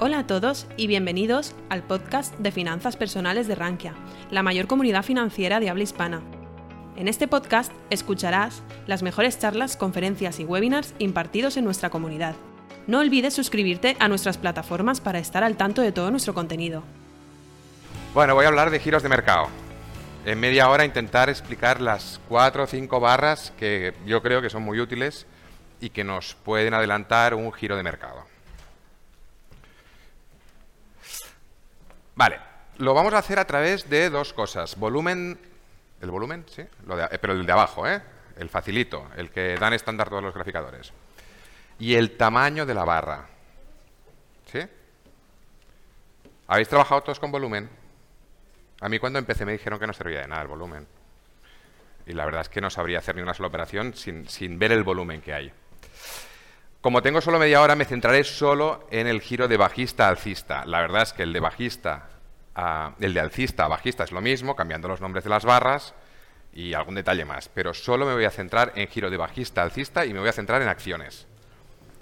Hola a todos y bienvenidos al podcast de finanzas personales de Rankia, la mayor comunidad financiera de habla hispana. En este podcast escucharás las mejores charlas, conferencias y webinars impartidos en nuestra comunidad. No olvides suscribirte a nuestras plataformas para estar al tanto de todo nuestro contenido. Bueno, voy a hablar de giros de mercado. En media hora intentar explicar las cuatro o cinco barras que yo creo que son muy útiles y que nos pueden adelantar un giro de mercado. Vale, lo vamos a hacer a través de dos cosas. Volumen, el volumen, sí, eh, pero el de abajo, ¿eh? el facilito, el que dan estándar todos los graficadores. Y el tamaño de la barra. ¿Sí? ¿Habéis trabajado todos con volumen? A mí cuando empecé me dijeron que no servía de nada el volumen. Y la verdad es que no sabría hacer ni una sola operación sin, sin ver el volumen que hay. Como tengo solo media hora, me centraré solo en el giro de bajista a alcista. La verdad es que el de bajista, a, el de alcista a bajista es lo mismo, cambiando los nombres de las barras y algún detalle más. Pero solo me voy a centrar en giro de bajista a alcista y me voy a centrar en acciones.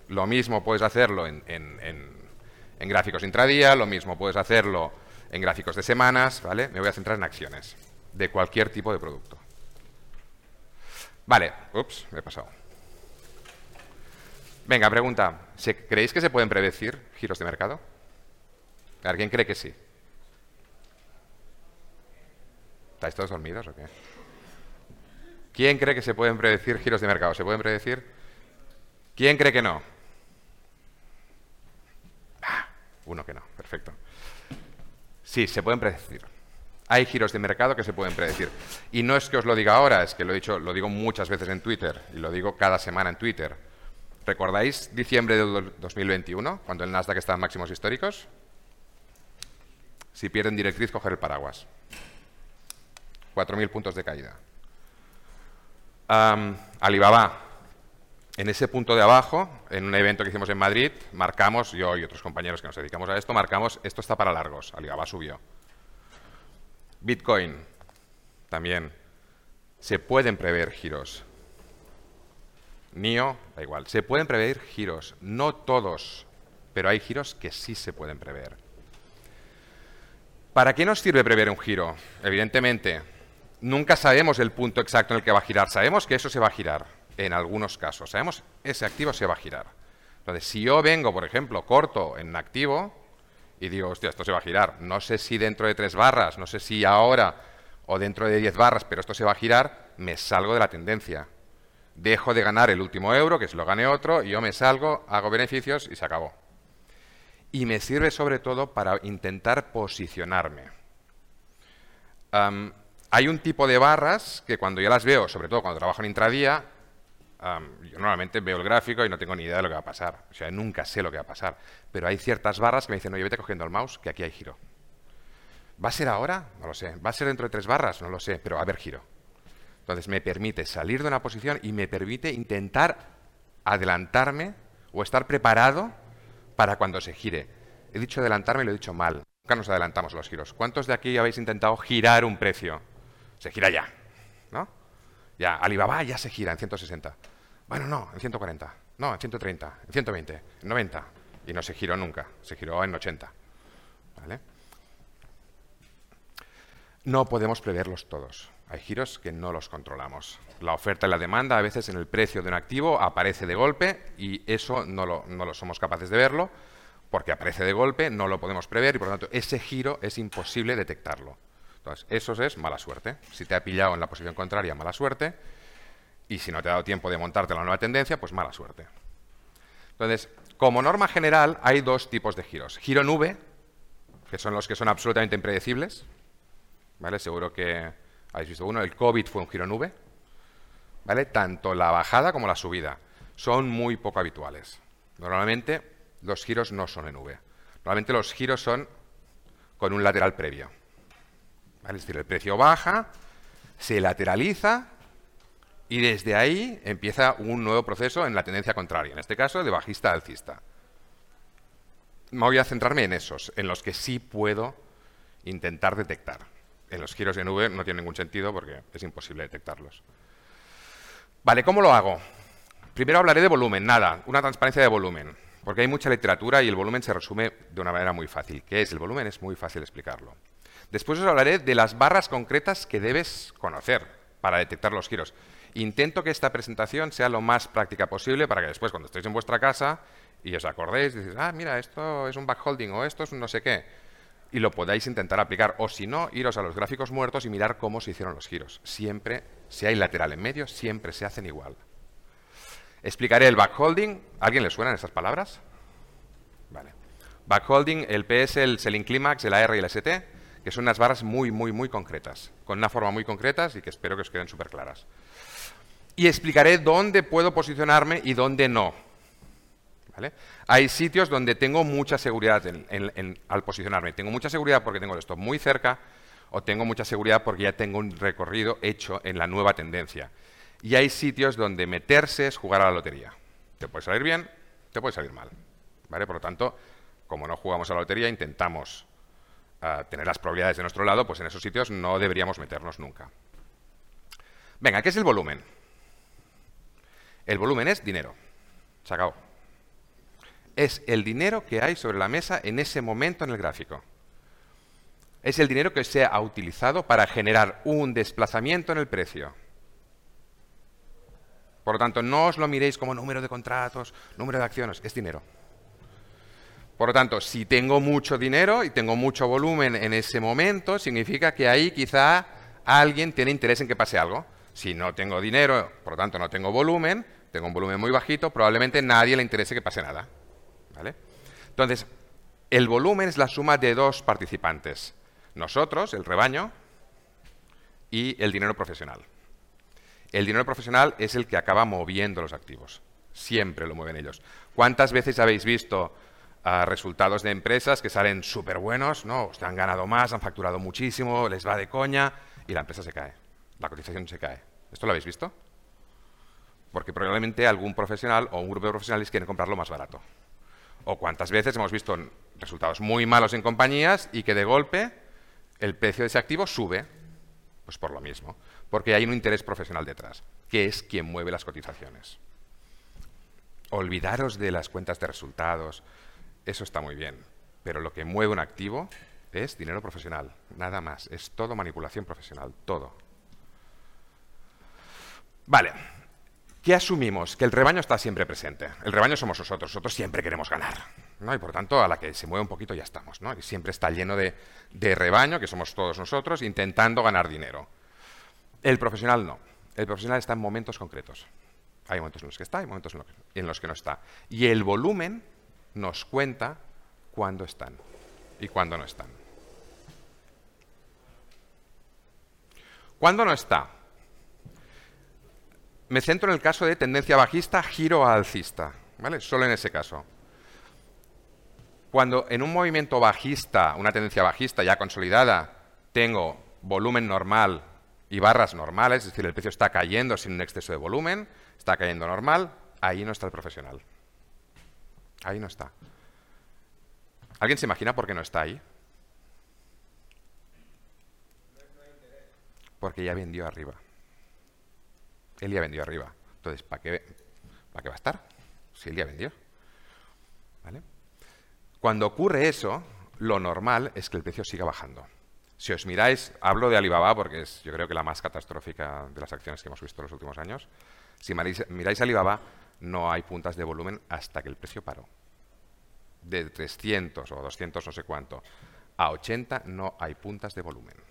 Lo mismo puedes hacerlo en, en gráficos intradía, lo mismo puedes hacerlo en gráficos de semanas, ¿vale? Me voy a centrar en acciones de cualquier tipo de producto. Vale, ups, me he pasado. Venga, pregunta. ¿Creéis que se pueden predecir giros de mercado? ¿Alguien cree que sí? ¿Estáis todos dormidos o qué? ¿Quién cree que se pueden predecir giros de mercado? ¿Se pueden predecir? ¿Quién cree que no? Ah, uno que no, perfecto. Sí, se pueden predecir. Hay giros de mercado que se pueden predecir. Y no es que os lo diga ahora, es que lo he dicho, lo digo muchas veces en Twitter y lo digo cada semana en Twitter. ¿Recordáis diciembre de 2021, cuando el Nasdaq estaba en máximos históricos? Si pierden directriz, coger el paraguas. 4.000 puntos de caída. Alibaba. En ese punto de abajo, en un evento que hicimos en Madrid, marcamos, yo y otros compañeros que nos dedicamos a esto, marcamos, esto está para largos. Alibaba subió. Bitcoin, también. Se pueden prever giros. NIO, da igual. Se pueden prever giros, no todos, pero hay giros que sí se pueden prever. ¿Para qué nos sirve prever un giro? Evidentemente, nunca sabemos el punto exacto en el que va a girar. Sabemos que eso se va a girar, en algunos casos. Sabemos ese activo se va a girar. Entonces, si yo vengo, por ejemplo, corto en activo y digo, hostia, esto se va a girar, no sé si dentro de tres barras, no sé si ahora o dentro de diez barras, pero esto se va a girar, me salgo de la tendencia dejo de ganar el último euro, que se lo gane otro, y yo me salgo, hago beneficios y se acabó. Y me sirve sobre todo para intentar posicionarme. hay un tipo de barras que cuando yo las veo, sobre todo cuando trabajo en intradía, yo normalmente veo el gráfico y no tengo ni idea de lo que va a pasar. O sea, nunca sé lo que va a pasar. Pero hay ciertas barras que me dicen, oye, vete cogiendo el mouse, que aquí hay giro. ¿Va a ser ahora? No lo sé. ¿Va a ser dentro de tres barras? No lo sé, pero va a haber giro. Entonces me permite salir de una posición y me permite intentar adelantarme o estar preparado para cuando se gire. He dicho adelantarme y lo he dicho mal. Nunca nos adelantamos los giros. ¿Cuántos de aquí habéis intentado girar un precio? Se gira ya, ¿no? Ya, Alibaba ya se gira en 160. Bueno, no, en 140. No, en 130, en 120, en 90. Y no se giró nunca, se giró en 80. ¿Vale? No podemos preverlos todos. Hay giros que no los controlamos. La oferta y la demanda a veces en el precio de un activo aparece de golpe y eso no lo, no lo somos capaces de verlo porque aparece de golpe, no lo podemos prever y por lo tanto ese giro es imposible detectarlo. Entonces, eso es mala suerte. Si te ha pillado en la posición contraria, mala suerte. Y si no te ha dado tiempo de montarte la nueva tendencia, pues mala suerte. Entonces, como norma general, hay dos tipos de giros. Giro nube, que son los que son absolutamente impredecibles. ¿Vale? Seguro que habéis visto uno, el COVID fue un giro nube, ¿vale? Tanto la bajada como la subida son muy poco habituales. Normalmente los giros no son en V. Normalmente los giros son con un lateral previo. Es decir, el precio baja, se lateraliza y desde ahí empieza un nuevo proceso en la tendencia contraria, en este caso de bajista a alcista. Me voy a centrarme en esos, en los que sí puedo intentar detectar en los giros en V no tiene ningún sentido porque es imposible detectarlos. Vale, ¿cómo lo hago? Primero hablaré de volumen, nada, una transparencia de volumen. porque hay mucha literatura y el volumen se resume de una manera muy fácil. ¿Qué es el volumen? Es muy fácil explicarlo. Después os hablaré de las barras concretas que debes conocer para detectar los giros. Intento que esta presentación sea lo más práctica posible para que después, cuando estéis en vuestra casa y os acordéis, dices, ah, mira, esto es un backholding o esto es un no sé qué, y lo podáis intentar aplicar. O si no, iros a los gráficos muertos y mirar cómo se hicieron los giros. Siempre, si hay lateral en medio, siempre se hacen igual. Explicaré el backholding. ¿Alguien le suenan estas palabras? Vale. Backholding, el PS, el selling climax, el AR y el ST, que son unas barras muy, muy, muy concretas, con una forma muy concreta y que espero que os queden súper claras. Y explicaré dónde puedo posicionarme y dónde no. Hay sitios donde tengo mucha seguridad al posicionarme. Tengo mucha seguridad porque tengo el stop muy cerca o tengo mucha seguridad porque ya tengo un recorrido hecho en la nueva tendencia. Y hay sitios donde meterse es jugar a la lotería. Te puede salir bien, te puede salir mal. ¿vale? Por lo tanto, como no jugamos a la lotería, intentamos ah, tener las probabilidades de nuestro lado, pues en esos sitios no deberíamos meternos nunca. Venga, ¿qué es el volumen? El volumen es dinero. Se acabó es el dinero que hay sobre la mesa en ese momento en el gráfico. Es el dinero que se ha utilizado para generar un desplazamiento en el precio. Por lo tanto, no os lo miréis como número de contratos, número de acciones, es dinero. Por lo tanto, si tengo mucho dinero y tengo mucho volumen en ese momento, significa que ahí quizá alguien tiene interés en que pase algo. Si no tengo dinero, por lo tanto no tengo volumen, tengo un volumen muy bajito, probablemente nadie le interese que pase nada. Entonces, el volumen es la suma de dos participantes. Nosotros, el rebaño, y el dinero profesional. El dinero profesional es el que acaba moviendo los activos. Siempre lo mueven ellos. ¿Cuántas veces habéis visto ah, resultados de empresas que salen súper buenos, ¿no? han ganado más, han facturado muchísimo, les va de coña y la empresa se cae. La cotización se cae. ¿Esto lo habéis visto? Porque probablemente algún profesional o un grupo de profesionales quieren comprarlo más barato. O cuántas veces hemos visto resultados muy malos en compañías y que de golpe el precio de ese activo sube. Pues por lo mismo, porque hay un interés profesional detrás, que es quien mueve las cotizaciones. Olvidaros de las cuentas de resultados, eso está muy bien, pero lo que mueve un activo es dinero profesional, nada más, es todo manipulación profesional, todo. Vale, ¿Qué asumimos? Que el rebaño está siempre presente. El rebaño somos nosotros, nosotros siempre queremos ganar. ¿no? Y por tanto, a la que se mueve un poquito ya estamos. ¿no? Y siempre está lleno de, rebaño, que somos todos nosotros, intentando ganar dinero. El profesional no. El profesional está en momentos concretos. Hay momentos en los que está, hay momentos en los que no está. Y el volumen nos cuenta cuándo están y cuándo no están. ¿Cuándo no está? Me centro en el caso de tendencia bajista, giro a alcista, ¿vale? Solo en ese caso. Cuando en un movimiento bajista, una tendencia bajista ya consolidada, tengo volumen normal y barras normales, es decir, el precio está cayendo sin un exceso de volumen, está cayendo normal, ahí no está el profesional. Ahí no está. ¿Alguien se imagina por qué no está ahí? Porque ya vendió arriba él ya vendió arriba. Entonces, ¿para qué, ¿para qué va a estar? Si él ya vendió. ¿Vale? Cuando ocurre eso, lo normal es que el precio siga bajando. Si os miráis, hablo de Alibaba porque es yo creo que la más catastrófica de las acciones que hemos visto en los últimos años. Si miráis Alibaba, no hay puntas de volumen hasta que el precio paró. De 300 o 200 no sé cuánto a 80 no hay puntas de volumen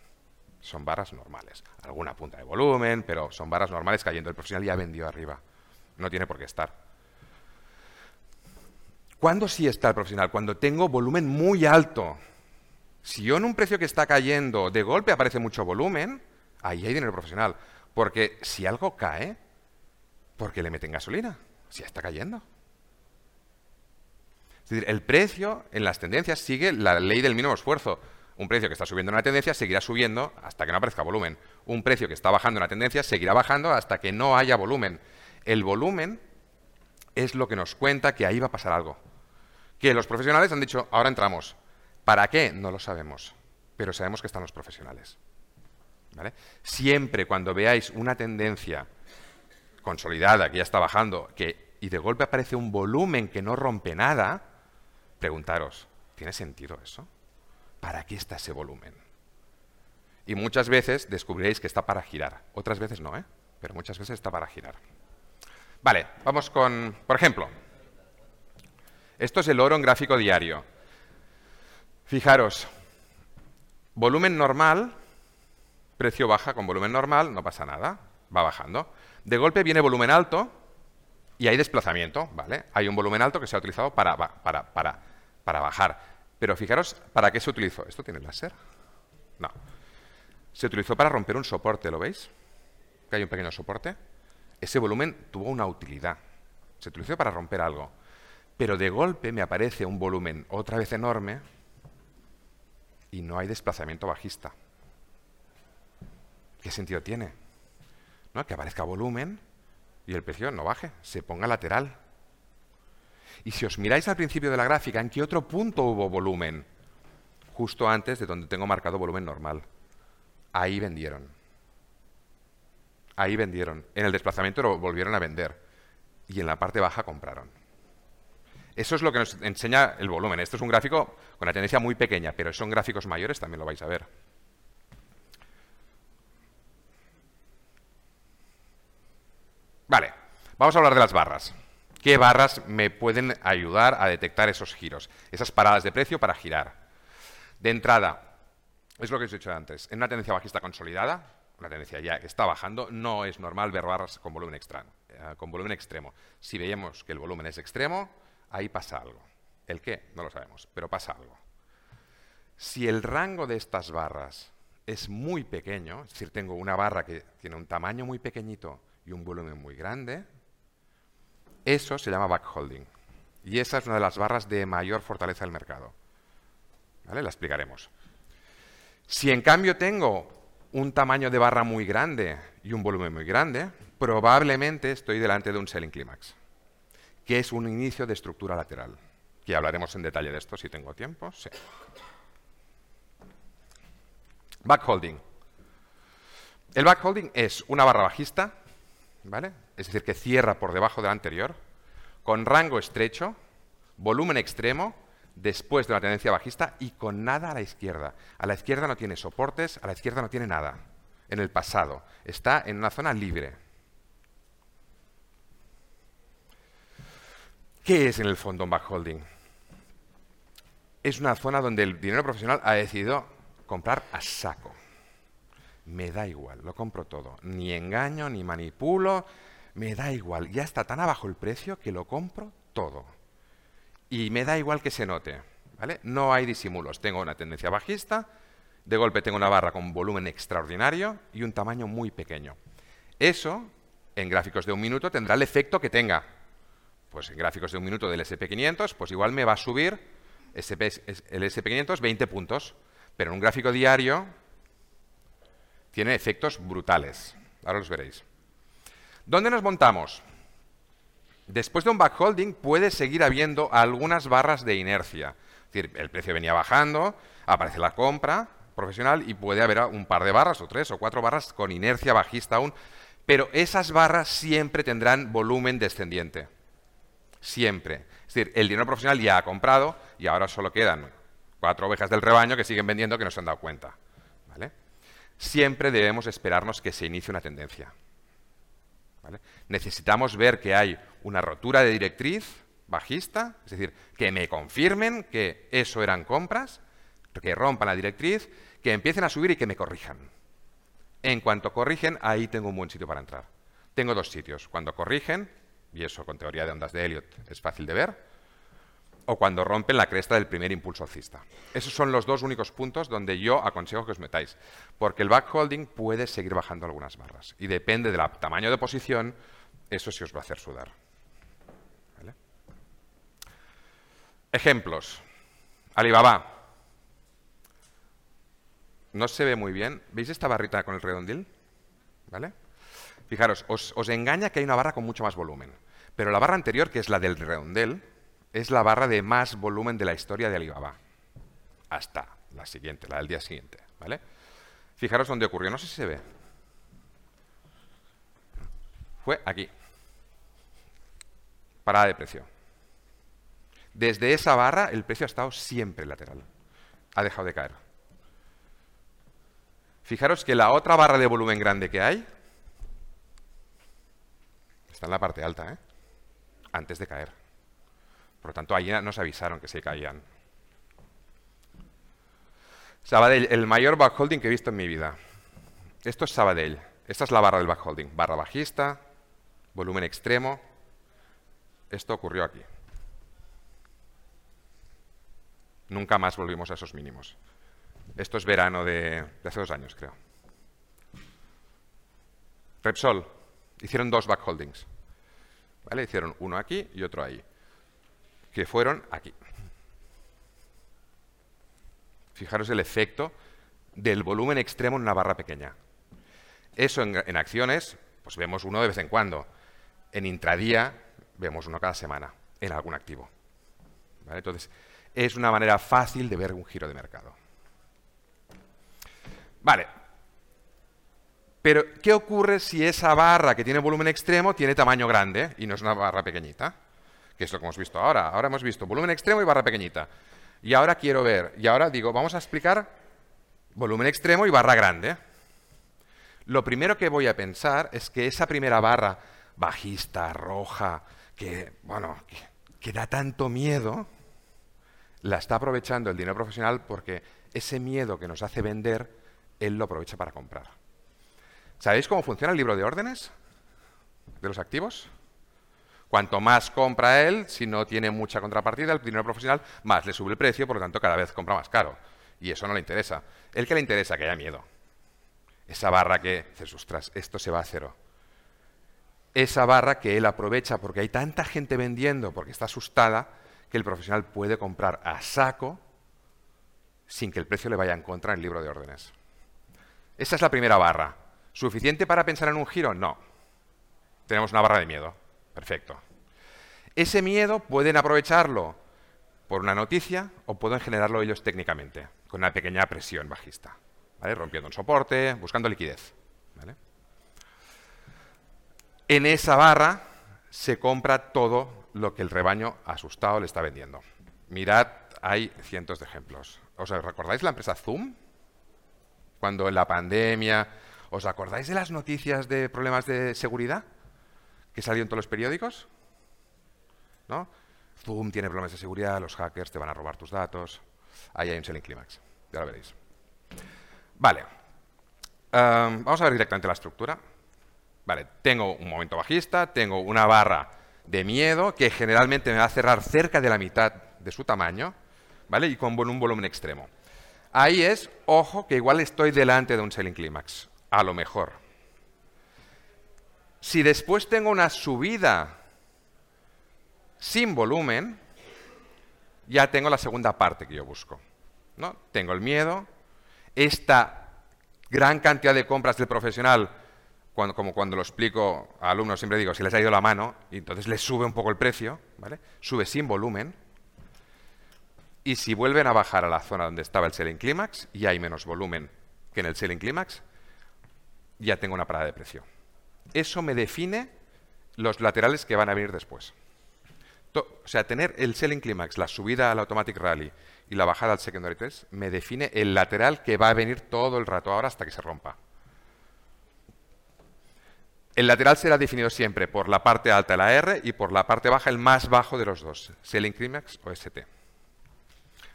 son barras normales. Alguna punta de volumen, pero son barras normales cayendo. El profesional ya vendió arriba. No tiene por qué estar. ¿Cuándo sí está el profesional? Cuando tengo volumen muy alto. Si yo en un precio que está cayendo de golpe aparece mucho volumen, ahí hay dinero profesional. Porque si algo cae, ¿por qué le meten gasolina? Si ya está cayendo. Es decir, el precio en las tendencias sigue la ley del mínimo esfuerzo. Un precio que está subiendo en una tendencia seguirá subiendo hasta que no aparezca volumen. Un precio que está bajando en una tendencia seguirá bajando hasta que no haya volumen. El volumen es lo que nos cuenta que ahí va a pasar algo. Que los profesionales han dicho, ahora entramos. ¿Para qué? No lo sabemos, pero sabemos que están los profesionales. Siempre cuando veáis una tendencia consolidada que ya está bajando, que y de golpe aparece un volumen que no rompe nada, preguntaros, ¿tiene sentido eso? ¿Para qué está ese volumen? Y muchas veces descubriréis que está para girar. Otras veces no, ¿eh? Pero muchas veces está para girar. Vale, vamos con, por ejemplo, esto es el oro en gráfico diario. Fijaros, volumen normal, precio baja con volumen normal, no pasa nada, va bajando. De golpe viene volumen alto y hay desplazamiento, ¿vale? Hay un volumen alto que se ha utilizado para, para, para, para bajar. Pero fijaros, ¿para qué se utilizó? ¿Esto tiene láser? No. Se utilizó para romper un soporte, ¿lo veis? Que hay un pequeño soporte. Ese volumen tuvo una utilidad. Se utilizó para romper algo. Pero de golpe me aparece un volumen otra vez enorme y no hay desplazamiento bajista. ¿Qué sentido tiene? ¿No? Que aparezca volumen y el precio no baje, se ponga lateral. Y si os miráis al principio de la gráfica, ¿en qué otro punto hubo volumen? Justo antes de donde tengo marcado volumen normal. Ahí vendieron. Ahí vendieron. En el desplazamiento lo volvieron a vender. Y en la parte baja compraron. Eso es lo que nos enseña el volumen. Esto es un gráfico con una tendencia muy pequeña, pero son gráficos mayores, también lo vais a ver. Vale, vamos a hablar de las barras. ¿Qué barras me pueden ayudar a detectar esos giros? Esas paradas de precio para girar. De entrada, es lo que os he dicho antes. En una tendencia bajista consolidada, una tendencia ya que está bajando, no es normal ver barras con volumen extremo. Eh, con volumen extremo. Si veíamos que el volumen es extremo, ahí pasa algo. ¿El qué? No lo sabemos, pero pasa algo. Si el rango de estas barras es muy pequeño, es decir, tengo una barra que tiene un tamaño muy pequeñito y un volumen muy grande, eso se llama backholding. Y esa es una de las barras de mayor fortaleza del mercado. ¿Vale? La explicaremos. Si en cambio tengo un tamaño de barra muy grande y un volumen muy grande, probablemente estoy delante de un selling climax, que es un inicio de estructura lateral. Que hablaremos en detalle de esto si tengo tiempo. Sí. Backholding. El backholding es una barra bajista, ¿vale? Es decir, que cierra por debajo de la anterior, con rango estrecho, volumen extremo después de una tendencia bajista y con nada a la izquierda. A la izquierda no tiene soportes, a la izquierda no tiene nada. En el pasado. Está en una zona libre. ¿Qué es en el fondo un backholding? Es una zona donde el dinero profesional ha decidido comprar a saco. Me da igual, lo compro todo. Ni engaño, ni manipulo, me da igual. Ya está tan abajo el precio que lo compro todo y me da igual que se note. ¿vale? No hay disimulos. Tengo una tendencia bajista, de golpe tengo una barra con volumen extraordinario y un tamaño muy pequeño. Eso, en gráficos de un minuto, tendrá el efecto que tenga. Pues en gráficos de un minuto del SP500, pues igual me va a subir el SP500 20 puntos. Pero en un gráfico diario tiene efectos brutales. Ahora los veréis. ¿Dónde nos montamos? Después de un backholding puede seguir habiendo algunas barras de inercia. Es decir, el precio venía bajando, aparece la compra profesional y puede haber un par de barras o tres o cuatro barras con inercia bajista aún, pero esas barras siempre tendrán volumen descendiente. Siempre. Es decir, el dinero profesional ya ha comprado y ahora solo quedan cuatro ovejas del rebaño que siguen vendiendo que no se han dado cuenta. ¿Vale? Siempre debemos esperarnos que se inicie una tendencia. Necesitamos ver que hay una rotura de directriz bajista, es decir, que me confirmen que eso eran compras, que rompan la directriz, que empiecen a subir y que me corrijan. En cuanto corrigen, ahí tengo un buen sitio para entrar. Tengo dos sitios. Cuando corrigen, y eso con teoría de ondas de Elliot es fácil de ver, o cuando rompen la cresta del primer impulso alcista. Esos son los dos únicos puntos donde yo aconsejo que os metáis, porque el backholding puede seguir bajando algunas barras y depende del tamaño de posición, eso sí os va a hacer sudar. Ejemplos. Alibaba. No se ve muy bien. ¿Veis esta barrita con el redondil? ¿Vale? Fijaros, os, os engaña que hay una barra con mucho más volumen. Pero la barra anterior, que es la del redondel, es la barra de más volumen de la historia de Alibaba. Hasta la siguiente, la del día siguiente. ¿vale? Fijaros dónde ocurrió, no sé si se ve. Fue aquí. Parada de precio. Desde esa barra el precio ha estado siempre lateral. Ha dejado de caer. Fijaros que la otra barra de volumen grande que hay está en la parte alta, ¿eh? antes de caer. Por lo tanto, ahí nos avisaron que se caían. Sabadell, el mayor backholding que he visto en mi vida. Esto es Sabadell. Esta es la barra del backholding. Barra bajista, volumen extremo. Esto ocurrió aquí. Nunca más volvimos a esos mínimos. Esto es verano de, hace dos años, creo. Repsol, hicieron dos backholdings. ¿Vale? Hicieron uno aquí y otro ahí. Que fueron aquí. Fijaros el efecto del volumen extremo en una barra pequeña. Eso en, acciones, pues vemos uno de vez en cuando. En intradía vemos uno cada semana en algún activo. Entonces, es una manera fácil de ver un giro de mercado. Vale. Pero, ¿qué ocurre si esa barra que tiene volumen extremo tiene tamaño grande y no es una barra pequeñita? Que es lo que hemos visto ahora. Ahora hemos visto volumen extremo y barra pequeñita. Y ahora quiero ver, y ahora digo, vamos a explicar volumen extremo y barra grande. Lo primero que voy a pensar es que esa primera barra bajista, roja, que, bueno, que da tanto miedo, la está aprovechando el dinero profesional porque ese miedo que nos hace vender, él lo aprovecha para comprar. ¿Sabéis cómo funciona el libro de órdenes de los activos? Cuanto más compra él, si no tiene mucha contrapartida, el dinero profesional, más le sube el precio, por lo tanto cada vez compra más caro. Y eso no le interesa. El que le interesa, que haya miedo. Esa barra que dices, ostras, esto se va a cero. Esa barra que él aprovecha porque hay tanta gente vendiendo, porque está asustada, que el profesional puede comprar a saco sin que el precio le vaya en contra en el libro de órdenes. Esa es la primera barra. ¿Suficiente para pensar en un giro? No. Tenemos una barra de miedo. Perfecto. Ese miedo pueden aprovecharlo por una noticia o pueden generarlo ellos técnicamente, con una pequeña presión bajista, rompiendo un soporte, buscando liquidez. En esa barra se compra todo lo que el rebaño asustado le está vendiendo. Mirad, hay cientos de ejemplos. ¿Os recordáis la empresa Zoom? Cuando en la pandemia, ¿os acordáis de las noticias de problemas de seguridad que salieron en todos los periódicos? ¿No? Zoom tiene problemas de seguridad, los hackers te van a robar tus datos. Ahí hay un selling climax. Ya lo veréis. Vale. vamos a ver directamente la estructura. Vale, tengo un momento bajista, tengo una barra de miedo que generalmente me va a cerrar cerca de la mitad de su tamaño, ¿vale? Y con un volumen extremo. Ahí es, ojo, que igual estoy delante de un selling climax, a lo mejor. Si después tengo una subida sin volumen, ya tengo la segunda parte que yo busco. ¿no? Tengo el miedo, esta gran cantidad de compras del profesional como cuando lo explico a alumnos, siempre digo, si les ha ido la mano, y entonces les sube un poco el precio, ¿vale? Sube sin volumen, y si vuelven a bajar a la zona donde estaba el selling clímax y hay menos volumen que en el selling clímax, ya tengo una parada de precio. Eso me define los laterales que van a venir después. o sea, tener el selling clímax, la subida al automatic rally y la bajada al secondary test, me define el lateral que va a venir todo el rato ahora hasta que se rompa. El lateral será definido siempre por la parte alta de la R y por la parte baja el más bajo de los dos, Selling Climax o ST.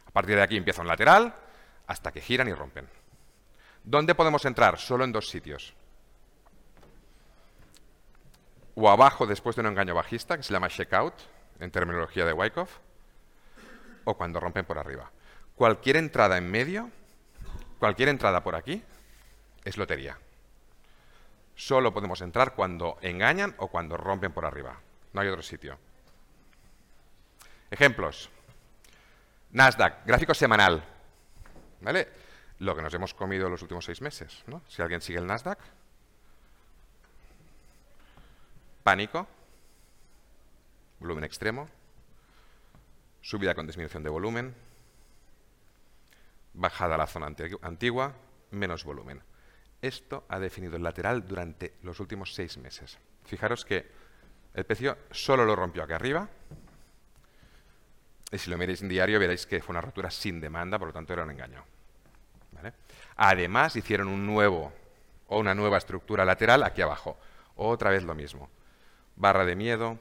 A partir de aquí empieza un lateral hasta que giran y rompen. ¿Dónde podemos entrar? Solo en dos sitios. O abajo después de un engaño bajista, que se llama checkout, en terminología de Wyckoff, o cuando rompen por arriba. Cualquier entrada en medio, cualquier entrada por aquí, es lotería. Solo podemos entrar cuando engañan o cuando rompen por arriba. No hay otro sitio. Ejemplos. Nasdaq, gráfico semanal. ¿Vale? Lo que nos hemos comido los últimos seis meses. ¿no? Si alguien sigue el Nasdaq. Pánico. Volumen extremo. Subida con disminución de volumen. Bajada a la zona antigua. Menos volumen. Esto ha definido el lateral durante los últimos seis meses. Fijaros que El precio solo lo rompió aquí arriba. Y si lo miráis en diario veréis que fue una rotura sin demanda, por lo tanto era un engaño. Además hicieron un nuevo o una nueva estructura lateral aquí abajo. Otra vez lo mismo. Barra de miedo,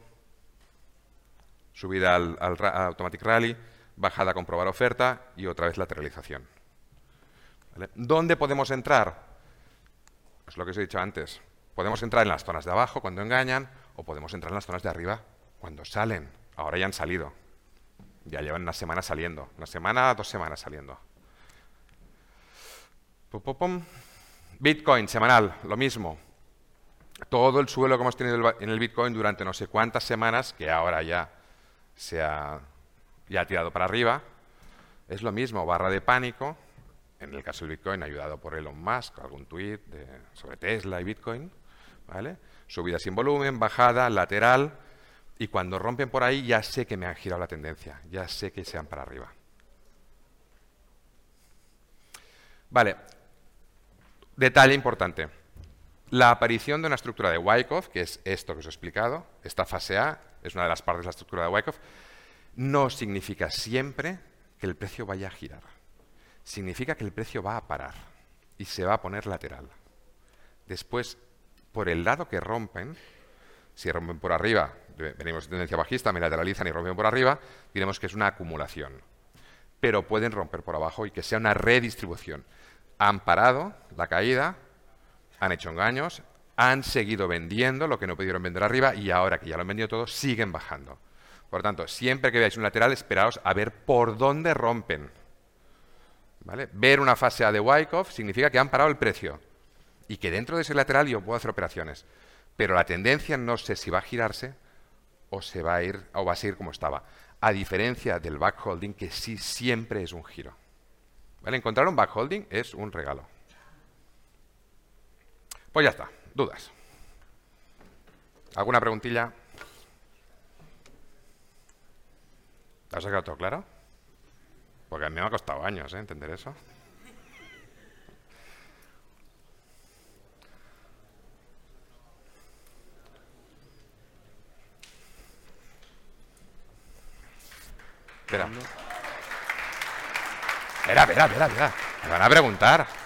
subida al, Automatic Rally, bajada a comprobar oferta y otra vez lateralización. ¿Dónde podemos entrar? Es lo que os he dicho antes. Podemos entrar en las zonas de abajo cuando engañan o podemos entrar en las zonas de arriba cuando salen. Ahora ya han salido. Ya llevan una semana saliendo. Una semana, dos semanas saliendo. Bitcoin semanal, lo mismo. Todo el suelo que hemos tenido en el Bitcoin durante no sé cuántas semanas, que ahora ya se ha, ya tirado para arriba, es lo mismo, barra de pánico, en el caso del Bitcoin ayudado por Elon Musk, algún tweet sobre Tesla y Bitcoin, ¿vale? Subida sin volumen, bajada, lateral, y cuando rompen por ahí ya sé que me han girado la tendencia, ya sé que sean para arriba. Vale, detalle importante. La aparición de una estructura de Wyckoff, que es esto que os he explicado, esta fase A, es una de las partes de la estructura de Wyckoff, no significa siempre que el precio vaya a girar. Significa que el precio va a parar y se va a poner lateral. Después, por el lado que rompen, si rompen por arriba, venimos de tendencia bajista, me lateralizan y rompen por arriba, diremos que es una acumulación. Pero pueden romper por abajo y que sea una redistribución. Han parado la caída, han hecho engaños, han seguido vendiendo lo que no pudieron vender arriba y ahora que ya lo han vendido todo, siguen bajando. Por lo tanto, siempre que veáis un lateral, esperaos a ver por dónde rompen. Ver una fase A de Wyckoff significa que han parado el precio y que dentro de ese lateral yo puedo hacer operaciones. Pero la tendencia no sé si va a girarse o se va a ir o va a seguir como estaba. A diferencia del backholding, que sí siempre es un giro. Encontrar un backholding es un regalo. Pues ya está. ¿Dudas? ¿Alguna preguntilla? ¿Te has sacado todo claro? Porque a mí me ha costado años ¿eh? entender eso. Espera. Espera, espera, espera, espera. Me van a preguntar.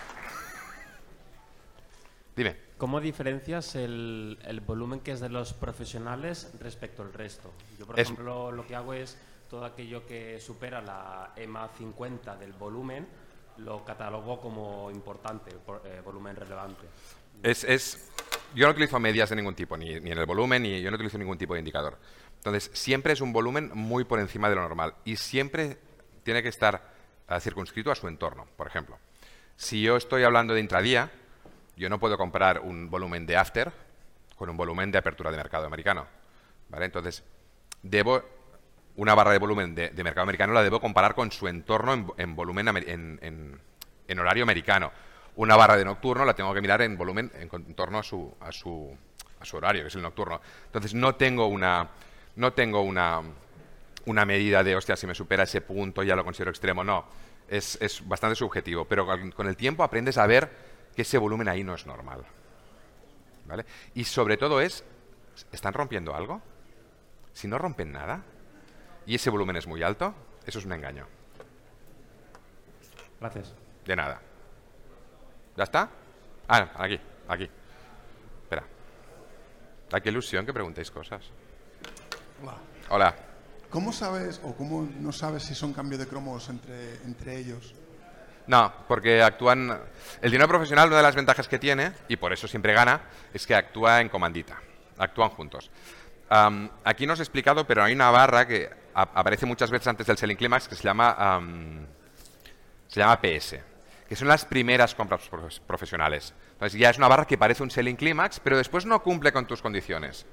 Dime. ¿Cómo diferencias el, volumen que es de los profesionales respecto al resto? Yo, por ejemplo, lo que hago es todo aquello que supera la EMA 50 del volumen, lo catalogo como importante, eh, volumen relevante. Es, es, yo no utilizo medias de ningún tipo, ni, ni en el volumen, ni yo no utilizo ningún tipo de indicador. Entonces, siempre es un volumen muy por encima de lo normal y siempre tiene que estar eh, circunscrito a su entorno. Por ejemplo, si yo estoy hablando de intradía, yo no puedo comparar un volumen de after con un volumen de apertura de mercado americano. ¿vale? Entonces, debo una barra de volumen de, mercado americano la debo comparar con su entorno en, volumen en, horario americano. Una barra de nocturno la tengo que mirar en volumen en, torno a su, a, su, a su horario, que es el nocturno. Entonces, no tengo una, no tengo una, una medida de, hostia, si me supera ese punto ya lo considero extremo. No, es, es bastante subjetivo. Pero con el tiempo aprendes a ver que ese volumen ahí no es normal. ¿Vale? Y sobre todo es, ¿están rompiendo algo? Si no rompen nada y ese volumen es muy alto, eso es un engaño. Gracias. De nada. ¿Ya está? Ah, aquí, aquí. Espera. Da qué ilusión que preguntéis cosas. Hola. Hola. ¿Cómo sabes o cómo no sabes si son cambios de cromos entre, entre ellos? No, porque actúan... El dinero profesional, una de las ventajas que tiene, y por eso siempre gana, es que actúa en comandita. Actúan juntos. aquí no os he explicado, pero hay una barra que aparece muchas veces antes del Selling Climax que se llama, se llama PS, que son las primeras compras profesionales. Entonces ya es una barra que parece un Selling Climax, pero después no cumple con tus condiciones.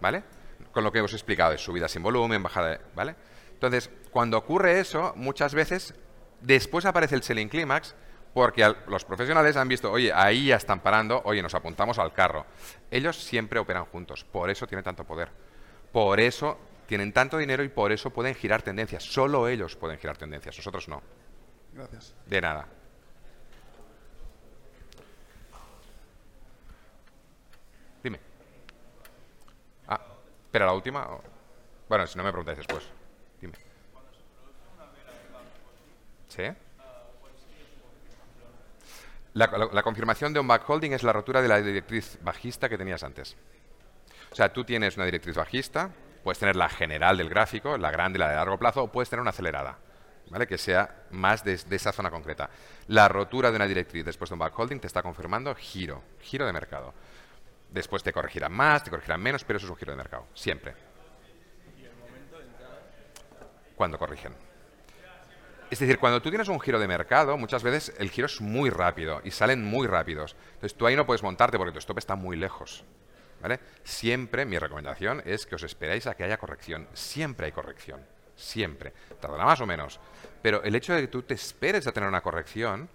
¿Vale? Con lo que os he explicado, es subida sin volumen, bajada... De, ¿Vale? Entonces, cuando ocurre eso, muchas veces Después aparece el selling climax porque los profesionales han visto, oye, ahí ya están parando, oye, nos apuntamos al carro. Ellos siempre operan juntos, por eso tienen tanto poder. Por eso tienen tanto dinero y por eso pueden girar tendencias. Solo ellos pueden girar tendencias, nosotros no. Gracias. De nada. Dime. Ah, Pero la última... Bueno, si no me preguntáis después. Dime. La, confirmación de un backholding es la rotura de la directriz bajista que tenías antes. O sea, tú tienes una directriz bajista, puedes tener la general del gráfico, la grande y la de largo plazo, o puedes tener una acelerada, ¿vale? que sea más de, esa zona concreta. La rotura de una directriz después de un backholding te está confirmando giro, giro de mercado. Después te corregirán más, te corregirán menos, pero eso es un giro de mercado, siempre. Cuando corrigen. Es decir, cuando tú tienes un giro de mercado, muchas veces el giro es muy rápido y salen muy rápidos. Entonces tú ahí no puedes montarte porque tu stop está muy lejos. ¿vale? Siempre mi recomendación es que os esperéis a que haya corrección. Siempre hay corrección. Siempre. Tardará más o menos. Pero el hecho de que tú te esperes a tener una corrección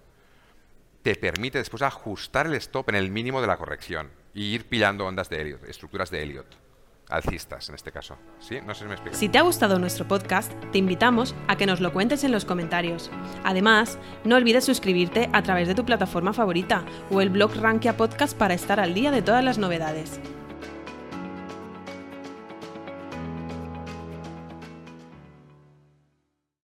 te permite después ajustar el stop en el mínimo de la corrección y ir pillando ondas de Elliot, estructuras de Elliot alcistas en este caso. ¿Sí? No sé si me explico. Si te ha gustado nuestro podcast, te invitamos a que nos lo cuentes en los comentarios. Además, no olvides suscribirte a través de tu plataforma favorita o el blog Rankia Podcast para estar al día de todas las novedades.